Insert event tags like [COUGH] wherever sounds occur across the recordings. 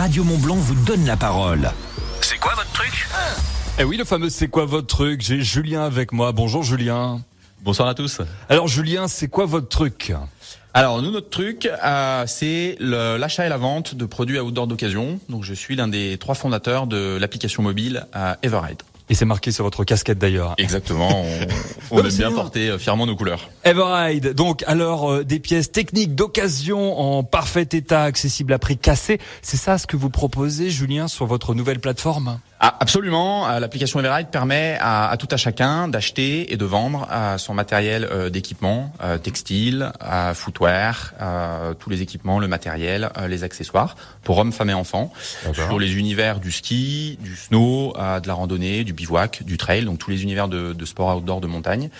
Radio Montblanc vous donne la parole. C'est quoi votre truc? Eh oui, le fameux c'est quoi votre truc? J'ai Julien avec moi. Bonjour Julien. Bonsoir à tous. Alors Julien, c'est quoi votre truc? Alors nous, notre truc, euh, c'est l'achat et la vente de produits outdoor d'occasion. Donc je suis l'un des trois fondateurs de l'application mobile euh, Everride. Et c'est marqué sur votre casquette d'ailleurs. Exactement. On, [LAUGHS] on aime bien porter euh, fièrement nos couleurs. Everride, donc alors euh, des pièces techniques d'occasion en parfait état, accessibles à prix cassé. C'est ça ce que vous proposez, Julien, sur votre nouvelle plateforme? Absolument. Euh, L'application Everride permet à, à tout à chacun d'acheter et de vendre euh, son matériel euh, d'équipement, euh, textile, footwear, tous les équipements, le matériel, les accessoires pour hommes, femmes et enfants, sur les univers du ski, du snow, de la randonnée, du bivouac, du trail, donc tous les univers de, de sport outdoor de montagne.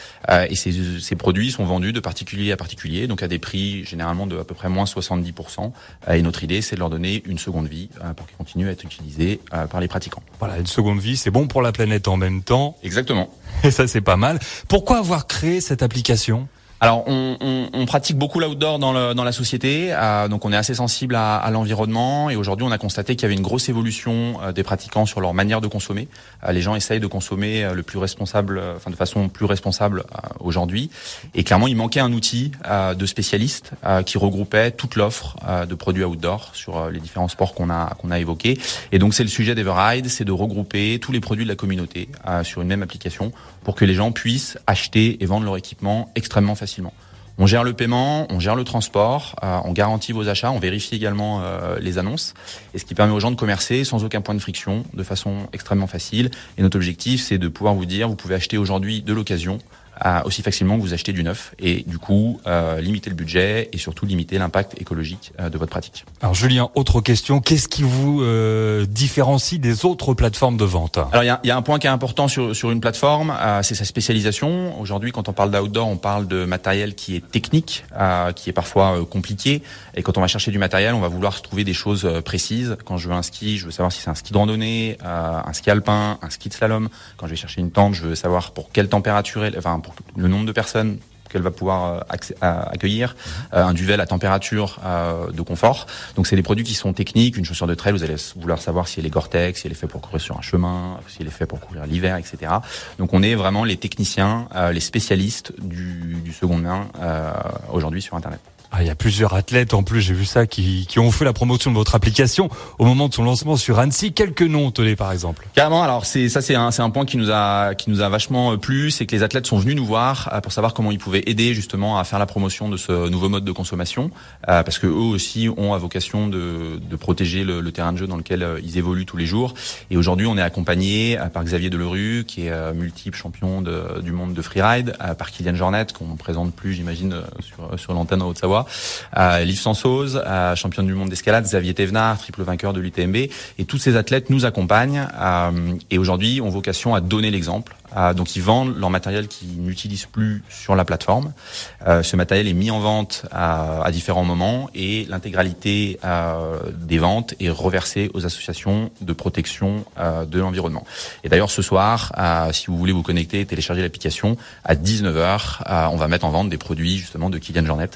Et ces, ces produits sont vendus de particulier à particulier, donc à des prix généralement de à peu près moins 70%. Euh, et notre idée, c'est de leur donner une seconde vie pour qu'ils continuent à être utilisés par les pratiquants. Voilà, une seconde vie, c'est bon pour la planète en même temps. Exactement. Et ça, c'est pas mal. Pourquoi avoir créé cette application? Alors, on, on, on pratique beaucoup l'outdoor dans, le, dans la société, euh, donc on est assez sensible à, à l'environnement. Et aujourd'hui, on a constaté qu'il y avait une grosse évolution euh, des pratiquants sur leur manière de consommer. Euh, les gens essayent de consommer euh, le plus responsable, euh, enfin de façon plus responsable euh, aujourd'hui. Et clairement, il manquait un outil de spécialistes euh, qui regroupait toute l'offre de produits outdoor sur les différents sports qu'on a qu'on a évoqués. Et donc, c'est le sujet d'Everride, c'est de regrouper tous les produits de la communauté sur une même application pour que les gens puissent acheter et vendre leur équipement extrêmement facilement. On gère le paiement, on gère le transport, euh, on garantit vos achats, on vérifie également euh, les annonces, et ce qui permet aux gens de commercer sans aucun point de friction, de façon extrêmement facile. Et notre objectif, c'est de pouvoir vous dire, vous pouvez acheter aujourd'hui de l'occasion euh, aussi facilement que vous achetez du neuf, et du coup euh, limiter le budget et surtout limiter l'impact écologique euh, de votre pratique. Alors Julien, autre question. Qu'est-ce qui vous euh, différencie des autres plateformes de vente? Alors il y a, y a un point qui est important sur, sur une plateforme, euh, c'est sa spécialisation. Aujourd'hui, quand on parle d'outdoor, on parle de matériel qui est technique, euh, qui est parfois euh, compliqué. Et quand on va chercher du matériel, on va vouloir se trouver des choses précises. Quand je veux un ski, je veux savoir si c'est un ski de randonnée, euh, un ski alpin, un ski de slalom. Quand je vais chercher une tente, je veux savoir pour quelle température, elle, enfin pour le nombre de personnes qu'elle va pouvoir euh, euh, accueillir, euh, un duvet à température de confort. Donc c'est des produits qui sont techniques. Une chaussure de trail, vous allez vouloir savoir si elle est Gore-Tex, si elle est faite pour courir sur un chemin, si elle est faite pour courir l'hiver, etc. Donc on est vraiment les techniciens, les spécialistes du, du second main aujourd'hui sur Internet. Ah, il y a plusieurs athlètes en plus, j'ai vu ça, qui, qui ont fait la promotion de votre application au moment de son lancement sur Annecy. Quelques noms, tenez par exemple. Carrément. Alors c'est ça, c'est un, c'est un point qui nous a qui nous a vachement plu, c'est que les athlètes sont venus nous voir pour savoir comment ils pouvaient aider justement à faire la promotion de ce nouveau mode de consommation, euh, parce que eux aussi ont à vocation de, protéger le, terrain de jeu dans lequel euh, ils évoluent tous les jours. Et aujourd'hui, on est accompagné euh, par Xavier Delerue, qui est multiple champion du monde de freeride, par Kylian Jornet, qu'on ne présente plus, j'imagine, sur, l'antenne en Haute-Savoie, euh, Liv Sansoz, euh, championne du monde d'escalade, Xavier Thévenard, triple vainqueur de l'UTMB, et tous ces athlètes nous accompagnent et aujourd'hui ont vocation à donner l'exemple. Euh, donc ils vendent leur matériel qu'ils n'utilisent plus sur la plateforme. Euh, ce matériel est mis en vente à, à différents moments et l'intégralité euh, des ventes est reversée aux associations de protection euh, de l'environnement. Et d'ailleurs ce soir, si vous voulez vous connecter et télécharger l'application, à 19h, euh, on va mettre en vente des produits justement de Kylian Jornet.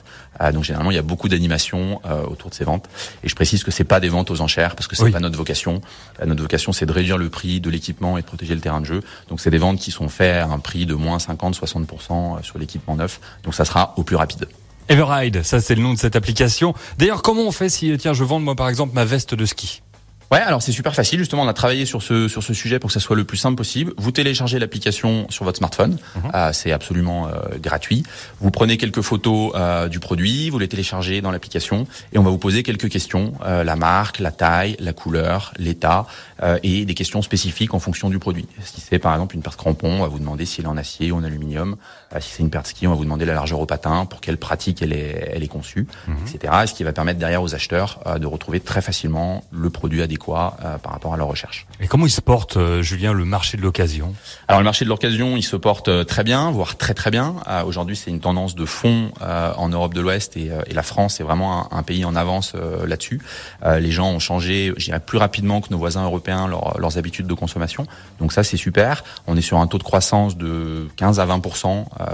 Donc généralement il y a beaucoup d'animation euh, autour de ces ventes. Et je précise que c'est pas des ventes aux enchères parce que c'est Oui. pas notre vocation. Notre vocation c'est de réduire le prix de l'équipement et de protéger le terrain de jeu. Donc c'est des ventes qui sont faites à un prix de moins 50-60% sur l'équipement neuf. Donc ça sera au plus rapide. Everride, ça c'est le nom de cette application. D'ailleurs, comment on fait si, tiens, je vends moi par exemple ma veste de ski? Ouais, alors c'est super facile. Justement, on a travaillé sur ce sur ce sujet pour que ça soit le plus simple possible. Vous téléchargez l'application sur votre smartphone. Euh, c'est absolument euh, gratuit. Vous prenez quelques photos euh, du produit, vous les téléchargez dans l'application et on va vous poser quelques questions euh, la marque, la taille, la couleur, l'état euh, et des questions spécifiques en fonction du produit. Si c'est par exemple une paire de crampons, on va vous demander s'il est en acier ou en aluminium. Euh, si c'est une paire de ski, on va vous demander la largeur au patin, pour quelle pratique elle est elle est conçue, etc. Ce qui va permettre derrière aux acheteurs euh, de retrouver très facilement le produit adéquat adéquat par rapport à leur recherche. Et comment il se porte, Julien, le marché de l'occasion? Alors le marché de l'occasion, il se porte très bien, voire très très bien. Aujourd'hui, c'est une tendance de fond en Europe de l'Ouest et, et, la France est vraiment un, un pays en avance là-dessus. les gens ont changé, je dirais, plus rapidement que nos voisins européens leur, leurs habitudes de consommation. Donc ça, c'est super. On est sur un taux de croissance de 15 à 20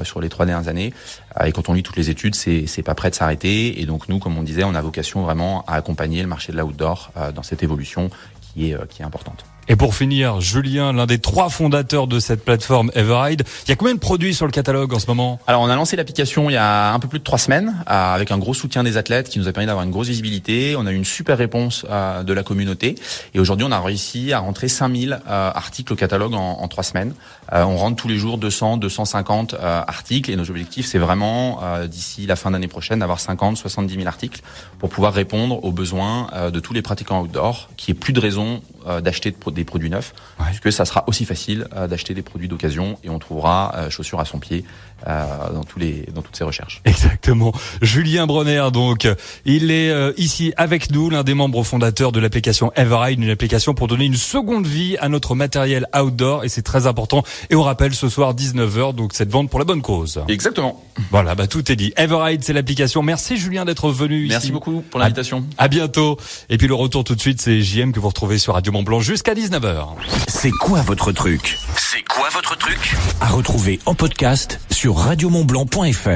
sur les trois dernières années. Et quand on lit toutes les études, c'est c'est pas prêt de s'arrêter. Et donc nous, comme on disait, on a vocation vraiment à accompagner le marché de l'outdoor dans cette évolution qui est qui est importante. Et pour finir, Julien, l'un des trois fondateurs de cette plateforme Everride, il y a combien de produits sur le catalogue en ce moment? Alors on a lancé l'application il y a un peu plus de trois semaines euh, avec un gros soutien des athlètes qui nous a permis d'avoir une grosse visibilité. On a eu une super réponse euh, de la communauté et aujourd'hui on a réussi à rentrer 5000 euh, articles au catalogue en, trois semaines. on rentre tous les jours 200, 250 articles et nos objectifs c'est vraiment d'ici la fin d'année prochaine d'avoir 50, 70 000 articles pour pouvoir répondre aux besoins de tous les pratiquants outdoor qui aient plus de raisons d'acheter des produits neufs, puisque ça sera aussi facile euh, d'acheter des produits d'occasion et on trouvera euh, chaussures à son pied euh, dans tous les dans toutes ces recherches. [LAUGHS] Exactement. Julien Bronner, donc, il est ici avec nous, l'un des membres fondateurs de l'application Everride, une application pour donner une seconde vie à notre matériel outdoor et c'est très important. Et on rappelle ce soir 19h, donc cette vente pour la bonne cause. Exactement. Voilà, bah tout est dit. Everride, c'est l'application. Merci Julien d'être venu Merci ici. beaucoup pour l'invitation. À, à, bientôt. Et puis le retour tout de suite, c'est JM que vous retrouvez sur Radio Mont Blanc jusqu'à 19h. C'est quoi votre truc? C'est quoi votre truc? À retrouver en podcast sur radiomontblanc.fr.